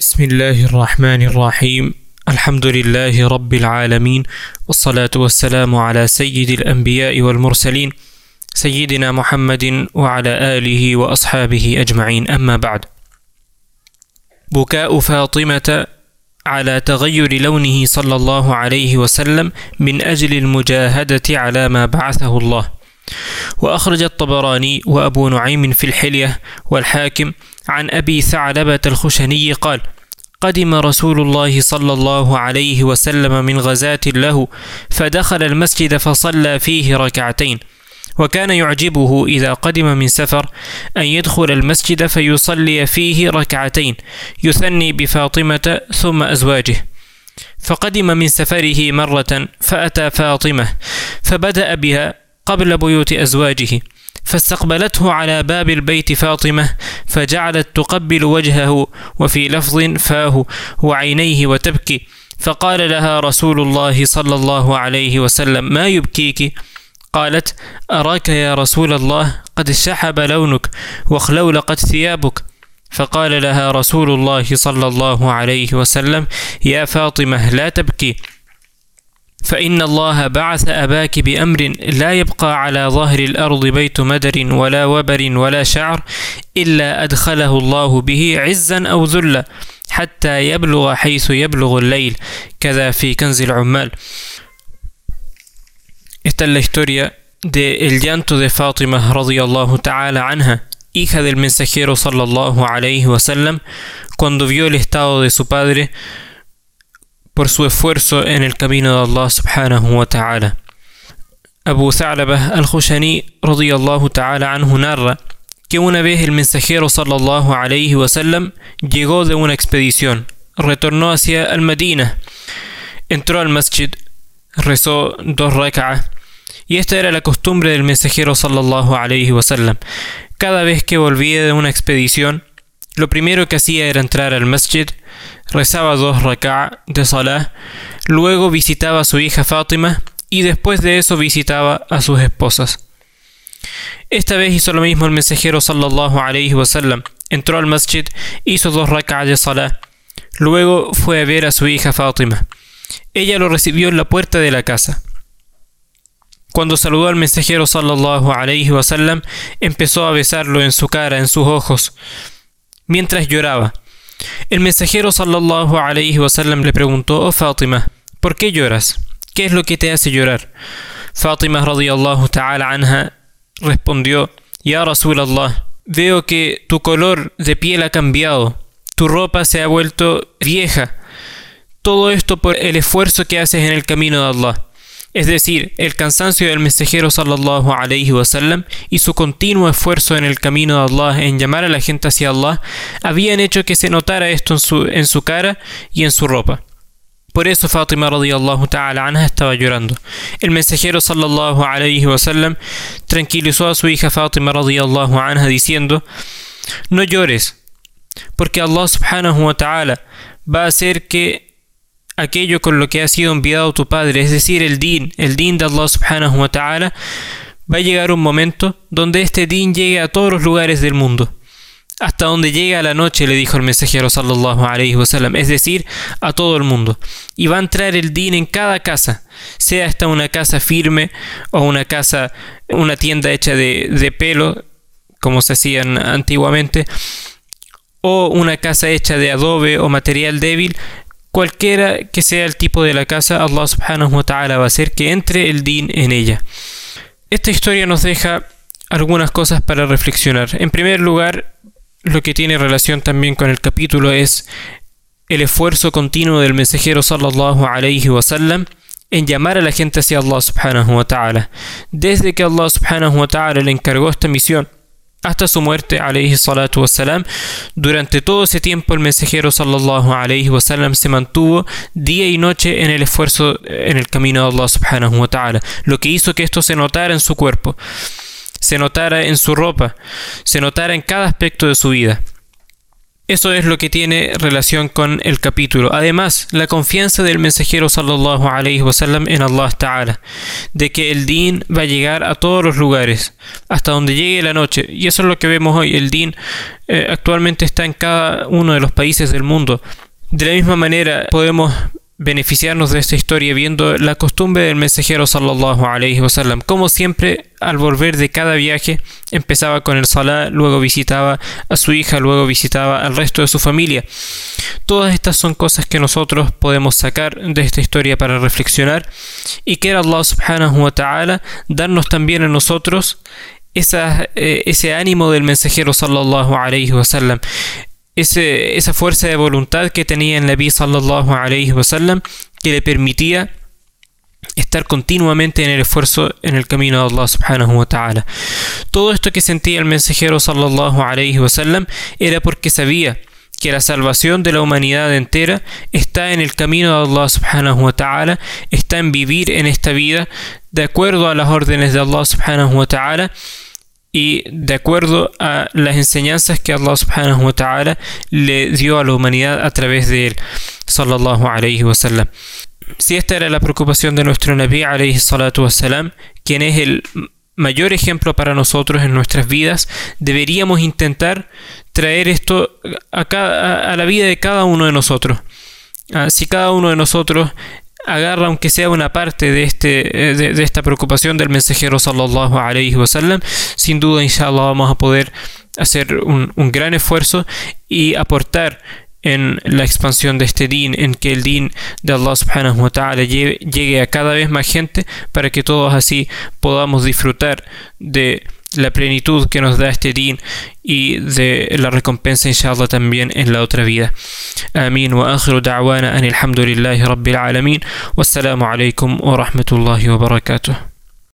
بسم الله الرحمن الرحيم. الحمد لله رب العالمين والصلاة والسلام على سيد الأنبياء والمرسلين سيدنا محمد وعلى آله وأصحابه أجمعين. أما بعد بكاء فاطمة على تغير لونه صلى الله عليه وسلم من أجل المجاهدة على ما بعثه الله. وأخرج الطبراني وأبو نعيم في الحلية والحاكم عن أبي ثعلبة الخشني قال قدم رسول الله صلى الله عليه وسلم من غزاة له فدخل المسجد فصلى فيه ركعتين وكان يعجبه إذا قدم من سفر أن يدخل المسجد فيصلي فيه ركعتين يثني بفاطمة ثم أزواجه. فقدم من سفره مرة فأتى فاطمة فبدأ بها قبل بيوت أزواجه فاستقبلته على باب البيت فاطمة فجعلت تقبل وجهه وفي لفظ فاه وعينيه وتبكي فقال لها رسول الله صلى الله عليه وسلم ما يبكيك؟ قالت أراك يا رسول الله؟ قد شحب لونك واخلولقت ثيابك. فقال لها رسول الله صلى الله عليه وسلم يا فاطمة لا تبكي. فإن الله بعث أباك بأمر لا يبقى على ظهر الأرض بيت مدر ولا وبر ولا شعر إلا أدخله الله به عزا أو ذلا حتى يبلغ حيث يبلغ الليل كذا في كنز العمال Esta es la historia del llanto de Fátima radiyallahu ta'ala anha, hija del mensajero sallallahu alayhi wasallam, cuando vio el estado de su padre por su esfuerzo en el camino de Allah subhanahu wa ta'ala. Abu al-Khushani narra que una vez el mensajero sallallahu alayhi wasallam llegó de una expedición, retornó hacia al-Madina, entró al masjid, rezó dos rak'ah y esta era la costumbre del mensajero sallallahu alayhi wasallam. Cada vez que volvía de una expedición, lo primero que hacía era entrar al masjid, rezaba dos rak'a de salah, luego visitaba a su hija Fátima y después de eso visitaba a sus esposas. Esta vez hizo lo mismo el mensajero sallallahu alayhi wasallam. Entró al masjid, hizo dos rak'a de salah, luego fue a ver a su hija Fátima. Ella lo recibió en la puerta de la casa. Cuando saludó al mensajero sallallahu alayhi wasallam, empezó a besarlo en su cara, en sus ojos, mientras lloraba. El mensajero sallallahu alayhi wasallam le preguntó, oh Fátima, ¿por qué lloras? ¿Qué es lo que te hace llorar? Fátima radiyallahu ta'ala anha respondió, Ya Rasulallah, veo que tu color de piel ha cambiado, tu ropa se ha vuelto vieja, todo esto por el esfuerzo que haces en el camino de Allah. Es decir, el cansancio del mensajero sallallahu alayhi wasallam y su continuo esfuerzo en el camino de Allah en llamar a la gente hacia Allah habían hecho que se notara esto en su, en su cara y en su ropa. Por eso Fátima radiyallahu ta'ala estaba llorando. El mensajero sallallahu alayhi wasallam tranquilizó a su hija Fátima radiyallahu anha diciendo: No llores, porque Allah subhanahu wa ta'ala va a hacer que aquello con lo que ha sido enviado tu padre, es decir, el din, el din de Allah subhanahu wa ta'ala, va a llegar un momento donde este din llegue a todos los lugares del mundo. Hasta donde llega la noche, le dijo el mensajero sallallahu alayhi es decir, a todo el mundo. Y va a entrar el din en cada casa, sea esta una casa firme o una casa, una tienda hecha de, de pelo, como se hacían antiguamente, o una casa hecha de adobe o material débil, cualquiera que sea el tipo de la casa, Allah subhanahu wa ta'ala va a hacer que entre el din en ella. Esta historia nos deja algunas cosas para reflexionar. En primer lugar, lo que tiene relación también con el capítulo es el esfuerzo continuo del mensajero sallallahu alayhi wa sallam en llamar a la gente hacia Allah subhanahu wa ta'ala. Desde que Allah subhanahu wa ta'ala le encargó esta misión hasta su muerte alayhi salatu wasalam durante todo ese tiempo el mensajero sallallahu alayhi wasallam se mantuvo día y noche en el esfuerzo en el camino de Allah subhanahu wa ta'ala lo que hizo que esto se notara en su cuerpo se notara en su ropa se notara en cada aspecto de su vida Eso es lo que tiene relación con el capítulo. Además, la confianza del mensajero sallallahu alayhi wasallam en Allah Ta'ala, de que el din va a llegar a todos los lugares, hasta donde llegue la noche. Y eso es lo que vemos hoy. El din eh, actualmente está en cada uno de los países del mundo. De la misma manera, podemos beneficiarnos de esta historia viendo la costumbre del mensajero sallallahu alayhi wasallam. Como siempre, al volver de cada viaje, empezaba con el salah, luego visitaba a su hija, luego visitaba al resto de su familia. Todas estas son cosas que nosotros podemos sacar de esta historia para reflexionar y que Allah subhanahu wa ta'ala darnos también a nosotros eh, ese ánimo del mensajero sallallahu wasallam esa fuerza de voluntad que tenía el Nabi sallallahu alayhi wasallam que le permitía estar continuamente en el esfuerzo en el camino de Allah subhanahu wa. Todo esto que sentía el mensajero sallallahu alayhi era porque sabía que la salvación de la humanidad entera está en el camino de Allah subhanahu wa está en vivir en esta vida de acuerdo a las órdenes de Allah subhanahu y de acuerdo a las enseñanzas que Allah subhanahu wa ta'ala le dio a la humanidad a través de él sallallahu alayhi wa sallam. Si esta era la preocupación de nuestro Nabi alayhi salatu quien es el mayor ejemplo para nosotros en nuestras vidas deberíamos intentar traer esto a, a la vida de cada uno de nosotros. Ah, si cada uno de nosotros agarra aunque sea una parte de, este, eh, de, esta preocupación del mensajero sallallahu alayhi wasallam, sin duda inshallah vamos a poder hacer un, un, gran esfuerzo y aportar en la expansión de este din, en que el din de Allah subhanahu wa ta'ala llegue a cada vez más gente para que todos así podamos disfrutar de la plenitud que nos da este din y de la recompensa inshallah también en la otra vida. Amén. Wa akhiru da'wana an alhamdulillahi rabbil alamin. Wassalamu alaikum wa rahmatullahi wa barakatuh.